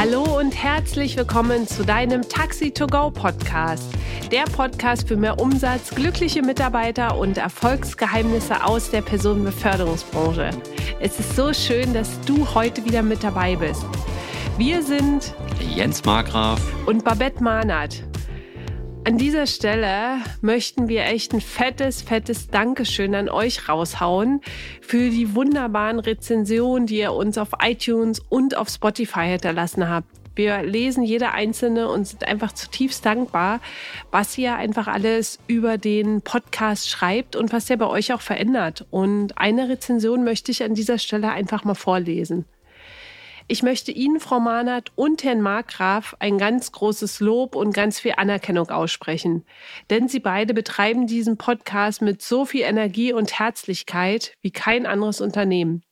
Hallo und herzlich willkommen zu deinem Taxi to Go Podcast. Der Podcast für mehr Umsatz, glückliche Mitarbeiter und Erfolgsgeheimnisse aus der Personenbeförderungsbranche. Es ist so schön, dass du heute wieder mit dabei bist. Wir sind Jens Markgraf und Babette Mahnert. An dieser Stelle möchten wir echt ein fettes, fettes Dankeschön an euch raushauen für die wunderbaren Rezensionen, die ihr uns auf iTunes und auf Spotify hinterlassen habt. Wir lesen jede einzelne und sind einfach zutiefst dankbar, was ihr einfach alles über den Podcast schreibt und was er bei euch auch verändert. Und eine Rezension möchte ich an dieser Stelle einfach mal vorlesen. Ich möchte Ihnen, Frau Mahnert und Herrn Markgraf ein ganz großes Lob und ganz viel Anerkennung aussprechen. Denn Sie beide betreiben diesen Podcast mit so viel Energie und Herzlichkeit wie kein anderes Unternehmen.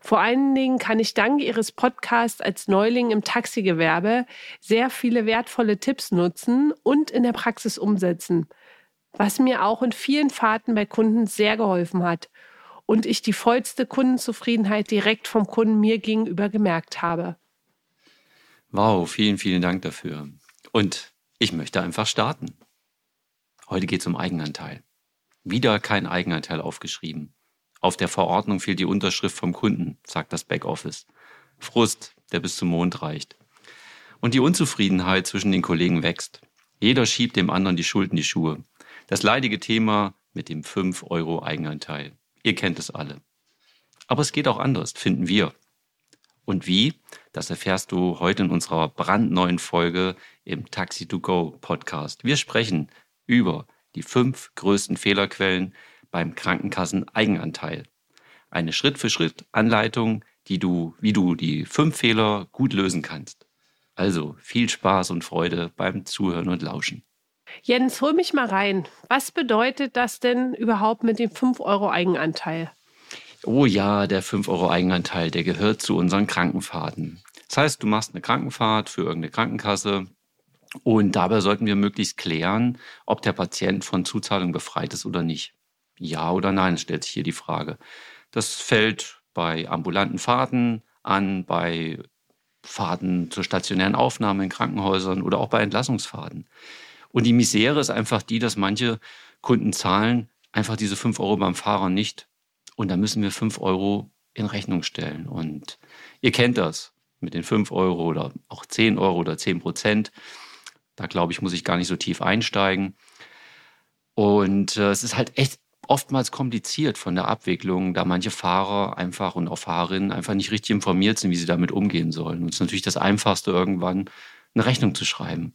Vor allen Dingen kann ich dank Ihres Podcasts als Neuling im Taxigewerbe sehr viele wertvolle Tipps nutzen und in der Praxis umsetzen, was mir auch in vielen Fahrten bei Kunden sehr geholfen hat und ich die vollste Kundenzufriedenheit direkt vom Kunden mir gegenüber gemerkt habe. Wow, vielen, vielen Dank dafür. Und ich möchte einfach starten. Heute geht es um Eigenanteil. Wieder kein Eigenanteil aufgeschrieben. Auf der Verordnung fehlt die Unterschrift vom Kunden, sagt das Backoffice. Frust, der bis zum Mond reicht. Und die Unzufriedenheit zwischen den Kollegen wächst. Jeder schiebt dem anderen die Schuld in die Schuhe. Das leidige Thema mit dem 5 Euro Eigenanteil. Ihr kennt es alle. Aber es geht auch anders, finden wir. Und wie? Das erfährst du heute in unserer brandneuen Folge im Taxi to Go Podcast. Wir sprechen über die fünf größten Fehlerquellen beim Krankenkassen-Eigenanteil. Eine Schritt-für-Schritt-Anleitung, die du, wie du die fünf Fehler gut lösen kannst. Also viel Spaß und Freude beim Zuhören und Lauschen. Jens, hol mich mal rein. Was bedeutet das denn überhaupt mit dem 5 Euro Eigenanteil? Oh ja, der 5 Euro Eigenanteil, der gehört zu unseren Krankenfahrten. Das heißt, du machst eine Krankenfahrt für irgendeine Krankenkasse und dabei sollten wir möglichst klären, ob der Patient von Zuzahlung befreit ist oder nicht. Ja oder nein, stellt sich hier die Frage. Das fällt bei ambulanten Fahrten an, bei Fahrten zur stationären Aufnahme in Krankenhäusern oder auch bei Entlassungsfahrten. Und die Misere ist einfach die, dass manche Kunden zahlen einfach diese 5 Euro beim Fahrer nicht. Und da müssen wir 5 Euro in Rechnung stellen. Und ihr kennt das mit den 5 Euro oder auch 10 Euro oder 10 Prozent. Da glaube ich, muss ich gar nicht so tief einsteigen. Und äh, es ist halt echt oftmals kompliziert von der Abwicklung, da manche Fahrer einfach und auch Fahrerinnen einfach nicht richtig informiert sind, wie sie damit umgehen sollen. Und es ist natürlich das Einfachste, irgendwann eine Rechnung zu schreiben.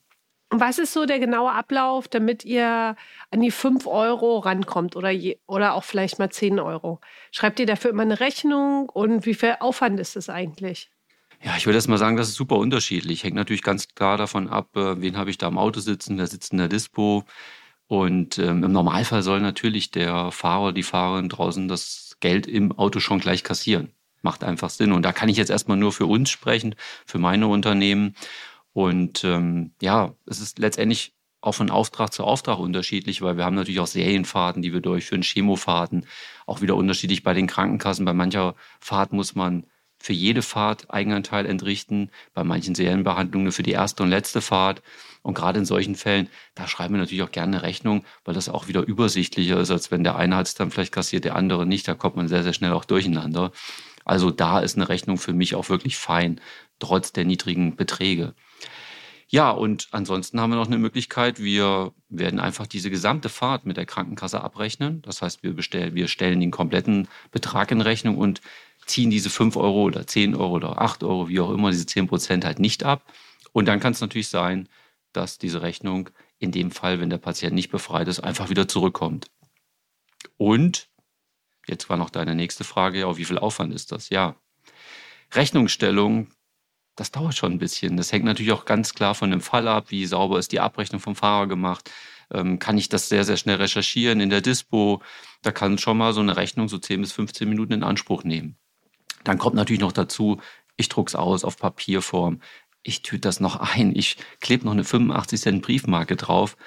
Was ist so der genaue Ablauf, damit ihr an die 5 Euro rankommt oder, je, oder auch vielleicht mal 10 Euro? Schreibt ihr dafür immer eine Rechnung und wie viel Aufwand ist das eigentlich? Ja, ich würde erst mal sagen, das ist super unterschiedlich. Hängt natürlich ganz klar davon ab, äh, wen habe ich da im Auto sitzen, wer sitzt in der Dispo. Und ähm, im Normalfall soll natürlich der Fahrer, die Fahrerin draußen das Geld im Auto schon gleich kassieren. Macht einfach Sinn. Und da kann ich jetzt erstmal nur für uns sprechen, für meine Unternehmen. Und ähm, ja, es ist letztendlich auch von Auftrag zu Auftrag unterschiedlich, weil wir haben natürlich auch Serienfahrten, die wir durchführen, Chemofahrten, auch wieder unterschiedlich bei den Krankenkassen. Bei mancher Fahrt muss man für jede Fahrt Eigenanteil entrichten, bei manchen Serienbehandlungen für die erste und letzte Fahrt. Und gerade in solchen Fällen, da schreiben wir natürlich auch gerne eine Rechnung, weil das auch wieder übersichtlicher ist, als wenn der eine hat es dann vielleicht kassiert, der andere nicht. Da kommt man sehr, sehr schnell auch durcheinander. Also da ist eine Rechnung für mich auch wirklich fein, trotz der niedrigen Beträge. Ja, und ansonsten haben wir noch eine Möglichkeit. Wir werden einfach diese gesamte Fahrt mit der Krankenkasse abrechnen. Das heißt, wir, bestellen, wir stellen den kompletten Betrag in Rechnung und ziehen diese 5 Euro oder 10 Euro oder 8 Euro, wie auch immer, diese 10 Prozent halt nicht ab. Und dann kann es natürlich sein, dass diese Rechnung in dem Fall, wenn der Patient nicht befreit ist, einfach wieder zurückkommt. Und jetzt war noch deine nächste Frage, ja, wie viel Aufwand ist das? Ja, Rechnungsstellung das dauert schon ein bisschen. Das hängt natürlich auch ganz klar von dem Fall ab, wie sauber ist die Abrechnung vom Fahrer gemacht. Ähm, kann ich das sehr, sehr schnell recherchieren in der Dispo? Da kann schon mal so eine Rechnung so 10 bis 15 Minuten in Anspruch nehmen. Dann kommt natürlich noch dazu, ich drucke es aus auf Papierform. Ich tüte das noch ein. Ich klebe noch eine 85 Cent Briefmarke drauf.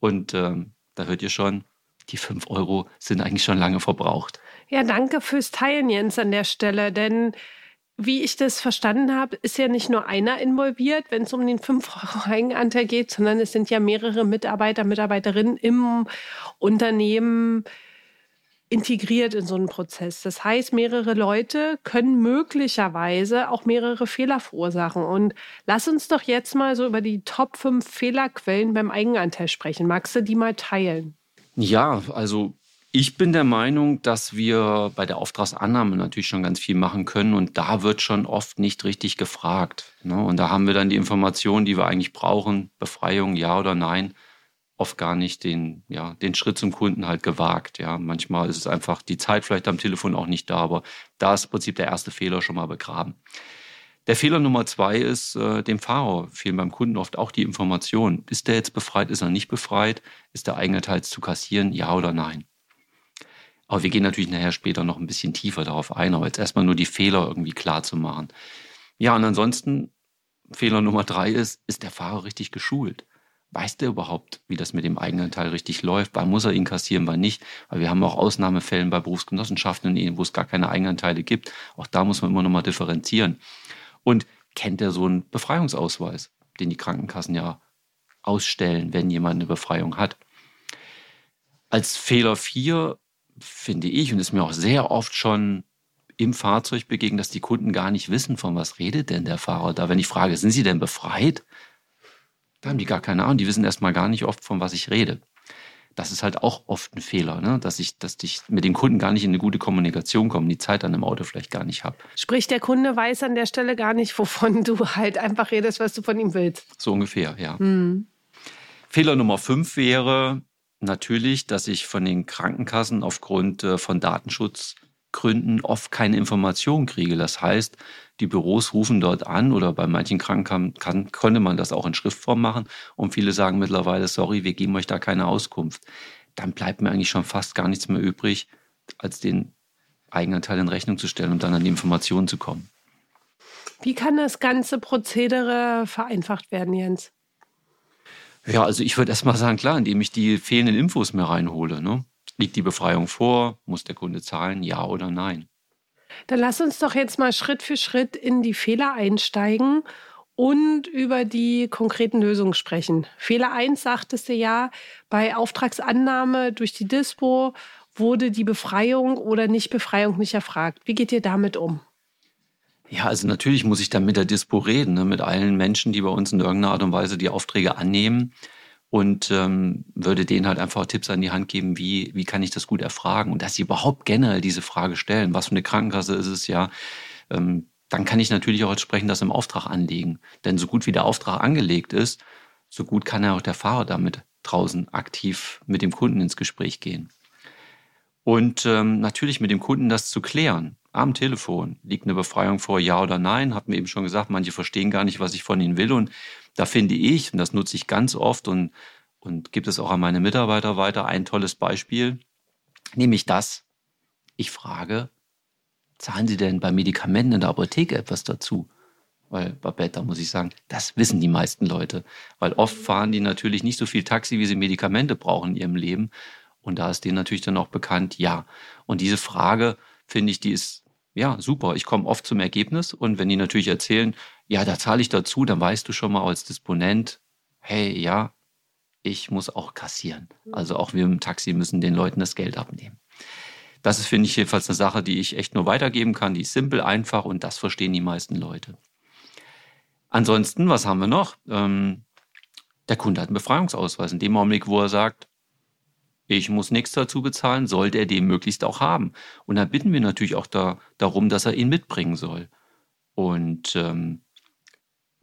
Und ähm, da hört ihr schon, die 5 Euro sind eigentlich schon lange verbraucht. Ja, danke fürs Teilen, Jens, an der Stelle. Denn wie ich das verstanden habe, ist ja nicht nur einer involviert, wenn es um den 5-Euro-Eigenanteil geht, sondern es sind ja mehrere Mitarbeiter, Mitarbeiterinnen im Unternehmen integriert in so einen Prozess. Das heißt, mehrere Leute können möglicherweise auch mehrere Fehler verursachen. Und lass uns doch jetzt mal so über die Top 5 Fehlerquellen beim Eigenanteil sprechen. Magst du die mal teilen? Ja, also ich bin der Meinung, dass wir bei der Auftragsannahme natürlich schon ganz viel machen können und da wird schon oft nicht richtig gefragt. Ne? Und da haben wir dann die Informationen, die wir eigentlich brauchen, Befreiung, ja oder nein, oft gar nicht den, ja, den Schritt zum Kunden halt gewagt. Ja, manchmal ist es einfach die Zeit vielleicht am Telefon auch nicht da, aber da ist im Prinzip der erste Fehler schon mal begraben. Der Fehler Nummer zwei ist, äh, dem Fahrer fehlen beim Kunden oft auch die Informationen. Ist der jetzt befreit, ist er nicht befreit? Ist der eigene Teil zu kassieren, ja oder nein? Aber wir gehen natürlich nachher später noch ein bisschen tiefer darauf ein, aber jetzt erstmal nur die Fehler irgendwie klar zu machen. Ja, und ansonsten, Fehler Nummer drei ist, ist der Fahrer richtig geschult? Weiß der überhaupt, wie das mit dem eigenen Teil richtig läuft? Wann muss er ihn kassieren, wann nicht? Weil wir haben auch Ausnahmefällen bei Berufsgenossenschaften, wo es gar keine Eigenanteile gibt. Auch da muss man immer noch mal differenzieren. Und kennt er so einen Befreiungsausweis, den die Krankenkassen ja ausstellen, wenn jemand eine Befreiung hat? Als Fehler vier finde ich, und ist mir auch sehr oft schon im Fahrzeug begegnet, dass die Kunden gar nicht wissen, von was redet denn der Fahrer da. Wenn ich frage, sind sie denn befreit? Da haben die gar keine Ahnung. Die wissen erstmal gar nicht oft, von was ich rede. Das ist halt auch oft ein Fehler, ne? dass ich, dass ich mit dem Kunden gar nicht in eine gute Kommunikation komme, die Zeit dann im Auto vielleicht gar nicht habe. Sprich, der Kunde weiß an der Stelle gar nicht, wovon du halt einfach redest, was du von ihm willst. So ungefähr, ja. Mhm. Fehler Nummer fünf wäre, natürlich, dass ich von den Krankenkassen aufgrund äh, von Datenschutzgründen oft keine Informationen kriege. Das heißt, die Büros rufen dort an oder bei manchen Krankenkassen konnte man das auch in Schriftform machen und viele sagen mittlerweile, sorry, wir geben euch da keine Auskunft. Dann bleibt mir eigentlich schon fast gar nichts mehr übrig, als den Eigenanteil in Rechnung zu stellen und dann an die Informationen zu kommen. Wie kann das ganze Prozedere vereinfacht werden, Jens? Ja, also ich würde erst mal sagen, klar, indem ich die fehlenden Infos mehr reinhole. Ne? Liegt die Befreiung vor? Muss der Kunde zahlen? Ja oder nein? Dann lass uns doch jetzt mal Schritt für Schritt in die Fehler einsteigen und über die konkreten Lösungen sprechen. Fehler 1 sagtest du ja, bei Auftragsannahme durch die Dispo wurde die Befreiung oder Nichtbefreiung nicht erfragt. Wie geht ihr damit um? Ja, also natürlich muss ich dann mit der Dispo reden, ne, mit allen Menschen, die bei uns in irgendeiner Art und Weise die Aufträge annehmen und ähm, würde denen halt einfach Tipps an die Hand geben, wie, wie kann ich das gut erfragen und dass sie überhaupt generell diese Frage stellen, was für eine Krankenkasse ist es ja, ähm, dann kann ich natürlich auch entsprechend das im Auftrag anlegen. Denn so gut wie der Auftrag angelegt ist, so gut kann ja auch der Fahrer damit draußen aktiv mit dem Kunden ins Gespräch gehen. Und ähm, natürlich mit dem Kunden das zu klären am Telefon. Liegt eine Befreiung vor, ja oder nein? Hat mir eben schon gesagt, manche verstehen gar nicht, was ich von ihnen will. Und da finde ich, und das nutze ich ganz oft und, und gibt es auch an meine Mitarbeiter weiter, ein tolles Beispiel, nämlich das, ich frage, zahlen Sie denn bei Medikamenten in der Apotheke etwas dazu? Weil, Babette, da muss ich sagen, das wissen die meisten Leute. Weil oft fahren die natürlich nicht so viel Taxi, wie sie Medikamente brauchen in ihrem Leben. Und da ist denen natürlich dann auch bekannt, ja. Und diese Frage, finde ich, die ist ja, super. Ich komme oft zum Ergebnis und wenn die natürlich erzählen, ja, da zahle ich dazu, dann weißt du schon mal als Disponent, hey, ja, ich muss auch kassieren. Mhm. Also auch wir im Taxi müssen den Leuten das Geld abnehmen. Das ist, finde ich, jedenfalls eine Sache, die ich echt nur weitergeben kann. Die ist simpel, einfach und das verstehen die meisten Leute. Ansonsten, was haben wir noch? Ähm, der Kunde hat einen Befreiungsausweis. In dem Augenblick, wo er sagt, ich muss nichts dazu bezahlen, sollte er den möglichst auch haben. Und dann bitten wir natürlich auch da, darum, dass er ihn mitbringen soll. Und ähm,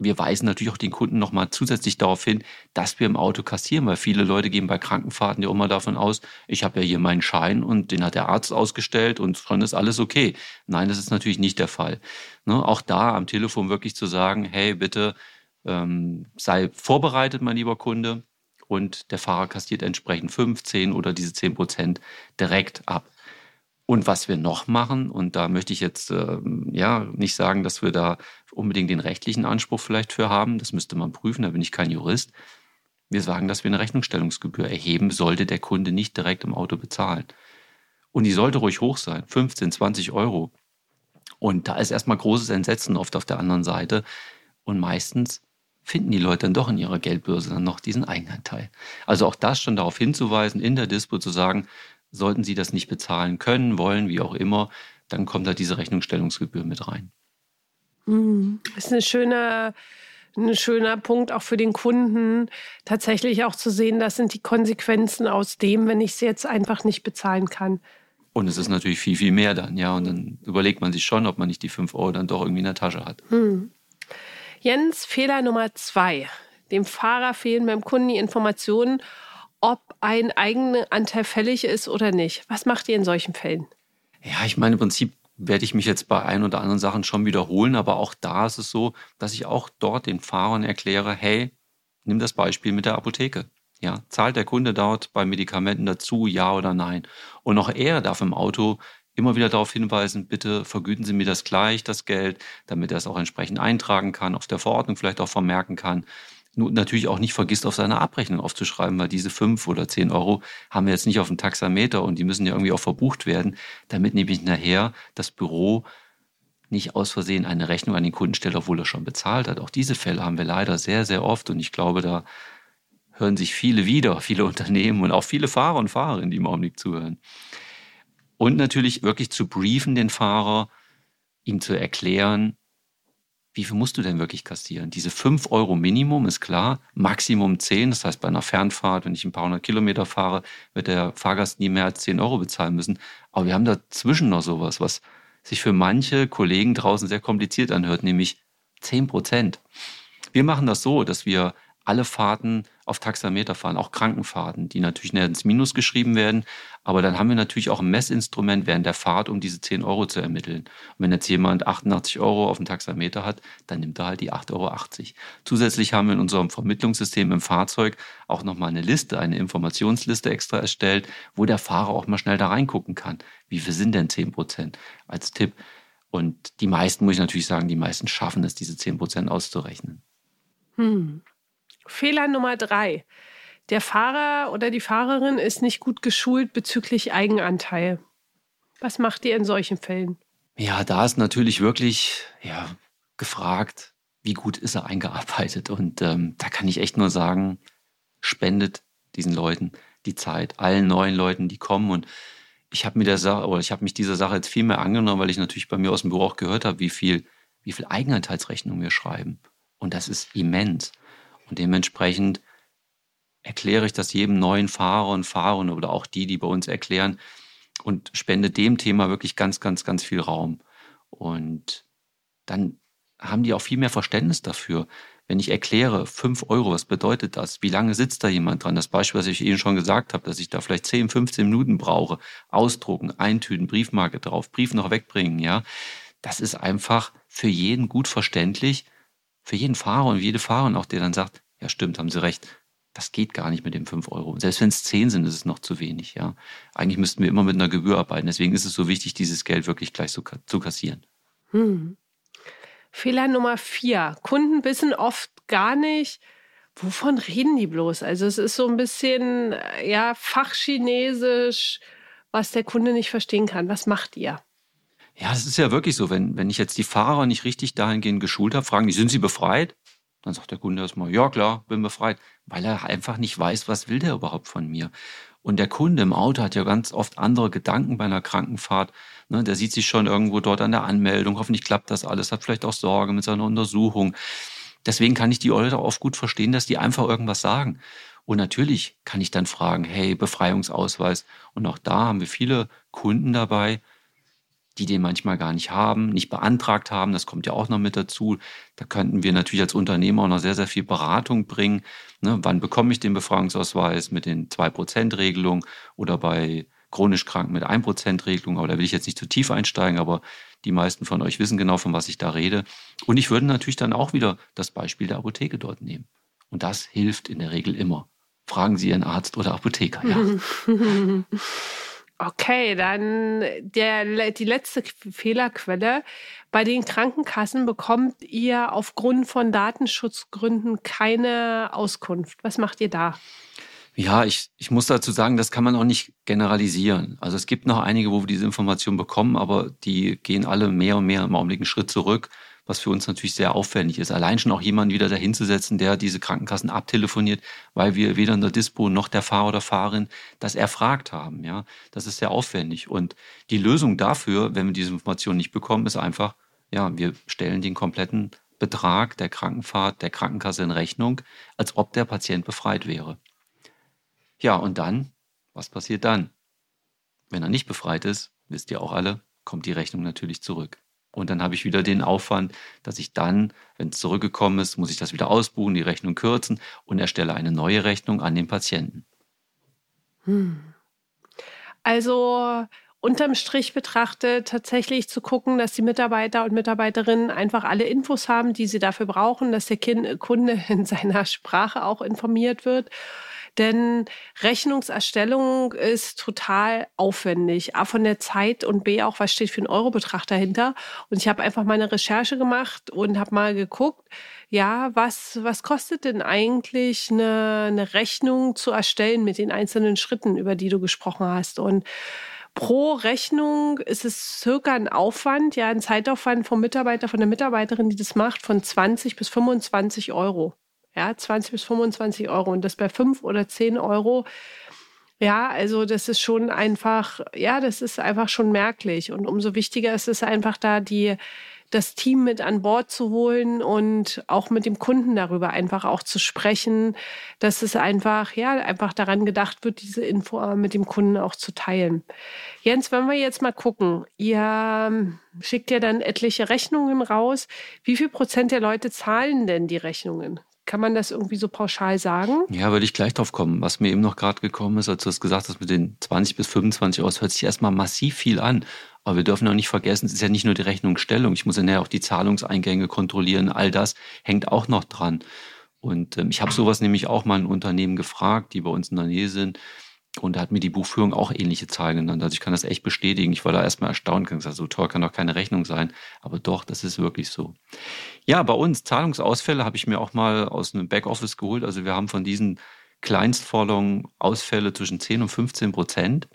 wir weisen natürlich auch den Kunden nochmal zusätzlich darauf hin, dass wir im Auto kassieren, weil viele Leute gehen bei Krankenfahrten ja immer davon aus, ich habe ja hier meinen Schein und den hat der Arzt ausgestellt und schon ist alles okay. Nein, das ist natürlich nicht der Fall. Ne, auch da am Telefon wirklich zu sagen, hey, bitte ähm, sei vorbereitet, mein lieber Kunde und der Fahrer kassiert entsprechend 15 oder diese 10 Prozent direkt ab. Und was wir noch machen, und da möchte ich jetzt äh, ja nicht sagen, dass wir da unbedingt den rechtlichen Anspruch vielleicht für haben, das müsste man prüfen, da bin ich kein Jurist. Wir sagen, dass wir eine Rechnungsstellungsgebühr erheben, sollte der Kunde nicht direkt im Auto bezahlen. Und die sollte ruhig hoch sein, 15, 20 Euro. Und da ist erstmal großes Entsetzen oft auf der anderen Seite. Und meistens finden die Leute dann doch in ihrer Geldbörse dann noch diesen Eigenanteil. Also auch das schon darauf hinzuweisen, in der Dispo zu sagen, sollten Sie das nicht bezahlen können, wollen, wie auch immer, dann kommt da diese Rechnungsstellungsgebühr mit rein. Mhm. Das ist eine schöne, ein schöner Punkt auch für den Kunden, tatsächlich auch zu sehen, das sind die Konsequenzen aus dem, wenn ich es jetzt einfach nicht bezahlen kann. Und es ist natürlich viel, viel mehr dann, ja. Und dann überlegt man sich schon, ob man nicht die 5 Euro dann doch irgendwie in der Tasche hat. Hm. Jens, Fehler Nummer zwei. Dem Fahrer fehlen beim Kunden die Informationen, ob ein eigener Anteil fällig ist oder nicht. Was macht ihr in solchen Fällen? Ja, ich meine, im Prinzip werde ich mich jetzt bei ein oder anderen Sachen schon wiederholen, aber auch da ist es so, dass ich auch dort den Fahrern erkläre, hey, nimm das Beispiel mit der Apotheke. Ja, zahlt der Kunde dort bei Medikamenten dazu, ja oder nein? Und auch er darf im Auto immer wieder darauf hinweisen, bitte vergüten Sie mir das gleich, das Geld, damit er es auch entsprechend eintragen kann, auf der Verordnung vielleicht auch vermerken kann nur natürlich auch nicht vergisst, auf seine Abrechnung aufzuschreiben, weil diese fünf oder zehn Euro haben wir jetzt nicht auf dem Taxameter und die müssen ja irgendwie auch verbucht werden, damit nämlich nachher das Büro nicht aus Versehen eine Rechnung an den Kunden stellt, obwohl er schon bezahlt hat. Auch diese Fälle haben wir leider sehr, sehr oft und ich glaube, da hören sich viele wieder, viele Unternehmen und auch viele Fahrer und Fahrerinnen, die im Augenblick zuhören. Und natürlich wirklich zu briefen, den Fahrer, ihm zu erklären, wie viel musst du denn wirklich kassieren? Diese 5 Euro Minimum ist klar, Maximum 10. Das heißt, bei einer Fernfahrt, wenn ich ein paar hundert Kilometer fahre, wird der Fahrgast nie mehr als 10 Euro bezahlen müssen. Aber wir haben dazwischen noch sowas, was sich für manche Kollegen draußen sehr kompliziert anhört, nämlich 10 Prozent. Wir machen das so, dass wir alle Fahrten auf Taxameter fahren, auch Krankenfahrten, die natürlich näher ins Minus geschrieben werden. Aber dann haben wir natürlich auch ein Messinstrument während der Fahrt, um diese 10 Euro zu ermitteln. Und wenn jetzt jemand 88 Euro auf dem Taxameter hat, dann nimmt er halt die 8,80 Euro. Zusätzlich haben wir in unserem Vermittlungssystem im Fahrzeug auch nochmal eine Liste, eine Informationsliste extra erstellt, wo der Fahrer auch mal schnell da reingucken kann. Wie viel sind denn 10 Prozent als Tipp? Und die meisten, muss ich natürlich sagen, die meisten schaffen es, diese 10 Prozent auszurechnen. Hm. Fehler Nummer drei. Der Fahrer oder die Fahrerin ist nicht gut geschult bezüglich Eigenanteil. Was macht ihr in solchen Fällen? Ja, da ist natürlich wirklich ja, gefragt, wie gut ist er eingearbeitet. Und ähm, da kann ich echt nur sagen, spendet diesen Leuten die Zeit, allen neuen Leuten, die kommen. Und ich habe mir der Sache, oder ich habe mich dieser Sache jetzt viel mehr angenommen, weil ich natürlich bei mir aus dem Büro auch gehört habe, wie viel, wie viel Eigenanteilsrechnung wir schreiben. Und das ist immens. Und dementsprechend erkläre ich das jedem neuen Fahrer und Fahrerin oder auch die, die bei uns erklären und spende dem Thema wirklich ganz, ganz, ganz viel Raum. Und dann haben die auch viel mehr Verständnis dafür. Wenn ich erkläre, 5 Euro, was bedeutet das? Wie lange sitzt da jemand dran? Das Beispiel, was ich Ihnen schon gesagt habe, dass ich da vielleicht 10, 15 Minuten brauche. Ausdrucken, eintüten, Briefmarke drauf, Brief noch wegbringen, ja. Das ist einfach für jeden gut verständlich für jeden Fahrer und jede Fahrerin auch, der dann sagt, ja stimmt, haben Sie recht, das geht gar nicht mit dem 5 Euro. Selbst wenn es 10 sind, ist es noch zu wenig. Ja, Eigentlich müssten wir immer mit einer Gebühr arbeiten. Deswegen ist es so wichtig, dieses Geld wirklich gleich zu, zu kassieren. Hm. Fehler Nummer vier. Kunden wissen oft gar nicht, wovon reden die bloß. Also es ist so ein bisschen ja, Fachchinesisch, was der Kunde nicht verstehen kann. Was macht ihr? Ja, das ist ja wirklich so. Wenn, wenn ich jetzt die Fahrer nicht richtig dahingehend geschult habe, fragen die, sind sie befreit? Dann sagt der Kunde erstmal, ja klar, bin befreit, weil er einfach nicht weiß, was will der überhaupt von mir. Und der Kunde im Auto hat ja ganz oft andere Gedanken bei einer Krankenfahrt. Ne, der sieht sich schon irgendwo dort an der Anmeldung, hoffentlich klappt das alles, hat vielleicht auch Sorge mit seiner Untersuchung. Deswegen kann ich die Leute oft gut verstehen, dass die einfach irgendwas sagen. Und natürlich kann ich dann fragen, hey, Befreiungsausweis. Und auch da haben wir viele Kunden dabei, die den manchmal gar nicht haben, nicht beantragt haben. Das kommt ja auch noch mit dazu. Da könnten wir natürlich als Unternehmer auch noch sehr, sehr viel Beratung bringen. Ne, wann bekomme ich den Befragungsausweis mit den 2%-Regelung oder bei chronisch krank mit 1%-Regelung? Aber da will ich jetzt nicht zu tief einsteigen, aber die meisten von euch wissen genau, von was ich da rede. Und ich würde natürlich dann auch wieder das Beispiel der Apotheke dort nehmen. Und das hilft in der Regel immer. Fragen Sie Ihren Arzt oder Apotheker, ja. Okay, dann der, die letzte Fehlerquelle. Bei den Krankenkassen bekommt ihr aufgrund von Datenschutzgründen keine Auskunft. Was macht ihr da? Ja, ich, ich muss dazu sagen, das kann man auch nicht generalisieren. Also es gibt noch einige, wo wir diese Informationen bekommen, aber die gehen alle mehr und mehr im Augenblick einen Schritt zurück, was für uns natürlich sehr aufwendig ist. Allein schon auch jemanden wieder dahinzusetzen, der diese Krankenkassen abtelefoniert, weil wir weder in der Dispo noch der Fahrer oder Fahrerin das erfragt haben. Ja, das ist sehr aufwendig. Und die Lösung dafür, wenn wir diese Informationen nicht bekommen, ist einfach, ja, wir stellen den kompletten Betrag der Krankenfahrt der Krankenkasse in Rechnung, als ob der Patient befreit wäre. Ja, und dann, was passiert dann? Wenn er nicht befreit ist, wisst ihr auch alle, kommt die Rechnung natürlich zurück. Und dann habe ich wieder den Aufwand, dass ich dann, wenn es zurückgekommen ist, muss ich das wieder ausbuchen, die Rechnung kürzen und erstelle eine neue Rechnung an den Patienten. Hm. Also unterm Strich betrachtet tatsächlich zu gucken, dass die Mitarbeiter und Mitarbeiterinnen einfach alle Infos haben, die sie dafür brauchen, dass der Kunde in seiner Sprache auch informiert wird denn Rechnungserstellung ist total aufwendig. A von der Zeit und B auch, was steht für einen Eurobetrag dahinter. Und ich habe einfach meine Recherche gemacht und habe mal geguckt, ja, was, was kostet denn eigentlich eine, eine Rechnung zu erstellen mit den einzelnen Schritten, über die du gesprochen hast? Und Pro Rechnung ist es circa ein Aufwand, ja, ein Zeitaufwand vom Mitarbeiter, von der Mitarbeiterin, die das macht, von 20 bis 25 Euro. Ja, 20 bis 25 Euro und das bei 5 oder 10 Euro. Ja, also das ist schon einfach, ja, das ist einfach schon merklich. Und umso wichtiger ist es einfach da, die, das Team mit an Bord zu holen und auch mit dem Kunden darüber einfach auch zu sprechen, dass es einfach, ja, einfach daran gedacht wird, diese Info mit dem Kunden auch zu teilen. Jens, wenn wir jetzt mal gucken, ihr ähm, schickt ja dann etliche Rechnungen raus. Wie viel Prozent der Leute zahlen denn die Rechnungen? Kann man das irgendwie so pauschal sagen? Ja, würde ich gleich drauf kommen. Was mir eben noch gerade gekommen ist, als du es gesagt hast mit den 20 bis 25 Euro, hört sich erstmal massiv viel an. Aber wir dürfen auch nicht vergessen, es ist ja nicht nur die Rechnungsstellung. Ich muss ja auch die Zahlungseingänge kontrollieren. All das hängt auch noch dran. Und ähm, ich habe sowas nämlich auch mal in Unternehmen gefragt, die bei uns in der Nähe sind. Und da hat mir die Buchführung auch ähnliche Zahlen genannt. Also ich kann das echt bestätigen. Ich war da erstmal erstaunt, ich gesagt, so toll kann doch keine Rechnung sein. Aber doch, das ist wirklich so. Ja, bei uns Zahlungsausfälle habe ich mir auch mal aus einem Backoffice geholt. Also wir haben von diesen Kleinstforderungen Ausfälle zwischen 10 und 15 Prozent.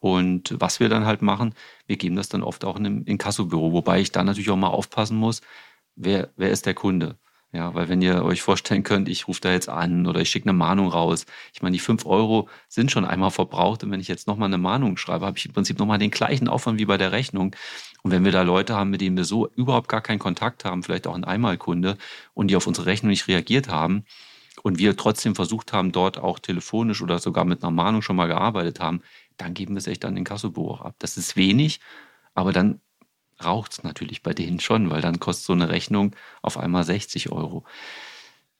Und was wir dann halt machen, wir geben das dann oft auch in einem Inkassobüro, wobei ich da natürlich auch mal aufpassen muss, wer, wer ist der Kunde? Ja, weil wenn ihr euch vorstellen könnt, ich rufe da jetzt an oder ich schicke eine Mahnung raus. Ich meine, die fünf Euro sind schon einmal verbraucht und wenn ich jetzt nochmal eine Mahnung schreibe, habe ich im Prinzip nochmal den gleichen Aufwand wie bei der Rechnung. Und wenn wir da Leute haben, mit denen wir so überhaupt gar keinen Kontakt haben, vielleicht auch ein Einmalkunde und die auf unsere Rechnung nicht reagiert haben und wir trotzdem versucht haben, dort auch telefonisch oder sogar mit einer Mahnung schon mal gearbeitet haben, dann geben wir es echt an den Kassobuch ab. Das ist wenig, aber dann raucht es natürlich bei denen schon, weil dann kostet so eine Rechnung auf einmal 60 Euro.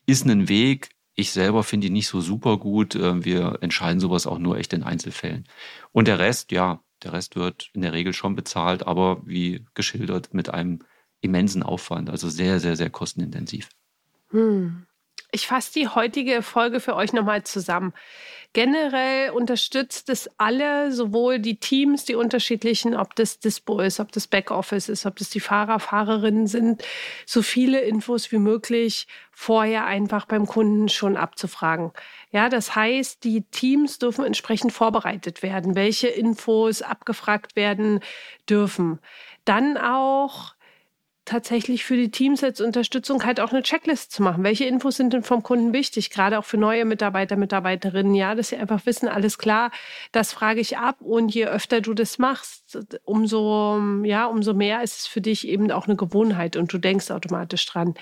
Ist ein Weg. Ich selber finde ihn nicht so super gut. Äh, wir entscheiden sowas auch nur echt in Einzelfällen. Und der Rest, ja, der Rest wird in der Regel schon bezahlt, aber wie geschildert mit einem immensen Aufwand, also sehr, sehr, sehr kostenintensiv. Hm. Ich fasse die heutige Folge für euch nochmal zusammen. Generell unterstützt es alle, sowohl die Teams, die unterschiedlichen, ob das Dispo ist, ob das Backoffice ist, ob das die Fahrer, Fahrerinnen sind, so viele Infos wie möglich vorher einfach beim Kunden schon abzufragen. Ja, das heißt, die Teams dürfen entsprechend vorbereitet werden, welche Infos abgefragt werden dürfen. Dann auch tatsächlich für die Teams als Unterstützung halt auch eine Checklist zu machen. Welche Infos sind denn vom Kunden wichtig? Gerade auch für neue Mitarbeiter, Mitarbeiterinnen, ja, dass sie einfach wissen, alles klar, das frage ich ab und je öfter du das machst, umso, ja, umso mehr ist es für dich eben auch eine Gewohnheit und du denkst automatisch dran.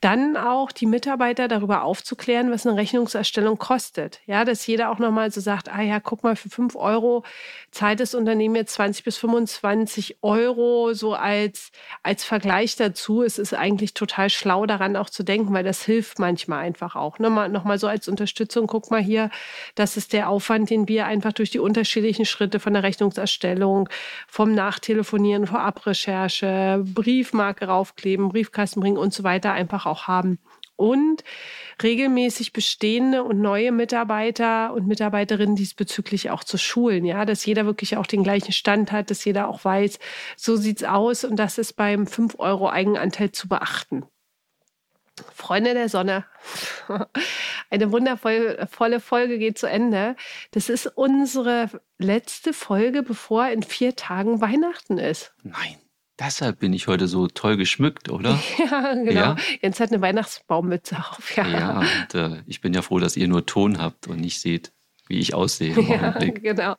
Dann auch die Mitarbeiter darüber aufzuklären, was eine Rechnungserstellung kostet. Ja, dass jeder auch nochmal so sagt, ah ja, guck mal, für fünf Euro zahlt das Unternehmen jetzt 20 bis 25 Euro so als, als Vergleich dazu. Es ist eigentlich total schlau daran auch zu denken, weil das hilft manchmal einfach auch. Nochmal, nochmal so als Unterstützung, guck mal hier, das ist der Aufwand, den wir einfach durch die unterschiedlichen Schritte von der Rechnungserstellung, vom Nachtelefonieren, Vorabrecherche, Briefmarke raufkleben, Briefkasten bringen und so weiter einfach auch haben und regelmäßig bestehende und neue Mitarbeiter und Mitarbeiterinnen diesbezüglich auch zu schulen, ja, dass jeder wirklich auch den gleichen Stand hat, dass jeder auch weiß, so sieht's aus und das ist beim 5 Euro Eigenanteil zu beachten. Freunde der Sonne. Eine wundervolle Folge geht zu Ende. Das ist unsere letzte Folge, bevor in vier Tagen Weihnachten ist. Nein. Deshalb bin ich heute so toll geschmückt, oder? Ja, genau. Ja? Jens hat eine Weihnachtsbaummütze auf. Ja, ja und äh, ich bin ja froh, dass ihr nur Ton habt und nicht seht, wie ich aussehe ja, Genau.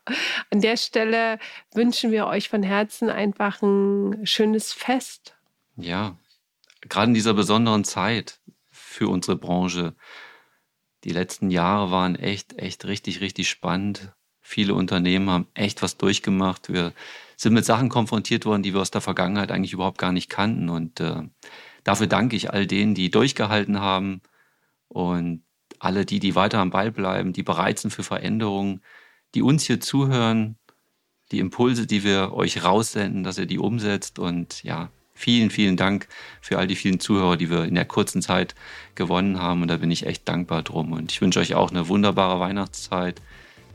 An der Stelle wünschen wir euch von Herzen einfach ein schönes Fest. Ja, gerade in dieser besonderen Zeit für unsere Branche. Die letzten Jahre waren echt, echt richtig, richtig spannend. Viele Unternehmen haben echt was durchgemacht. Wir sind mit Sachen konfrontiert worden, die wir aus der Vergangenheit eigentlich überhaupt gar nicht kannten. Und äh, dafür danke ich all denen, die durchgehalten haben und alle die, die weiter am Ball bleiben, die bereit sind für Veränderungen, die uns hier zuhören, die Impulse, die wir euch raussenden, dass ihr die umsetzt. Und ja, vielen, vielen Dank für all die vielen Zuhörer, die wir in der kurzen Zeit gewonnen haben. Und da bin ich echt dankbar drum. Und ich wünsche euch auch eine wunderbare Weihnachtszeit.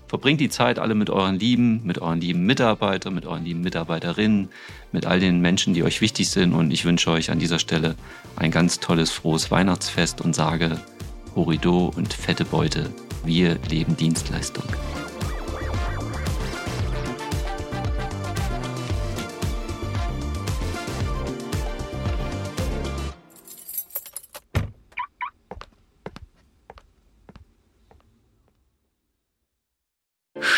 Verbringt die Zeit alle mit euren Lieben, mit euren lieben Mitarbeitern, mit euren lieben Mitarbeiterinnen, mit all den Menschen, die euch wichtig sind. Und ich wünsche euch an dieser Stelle ein ganz tolles, frohes Weihnachtsfest und sage Horido und fette Beute. Wir leben Dienstleistung.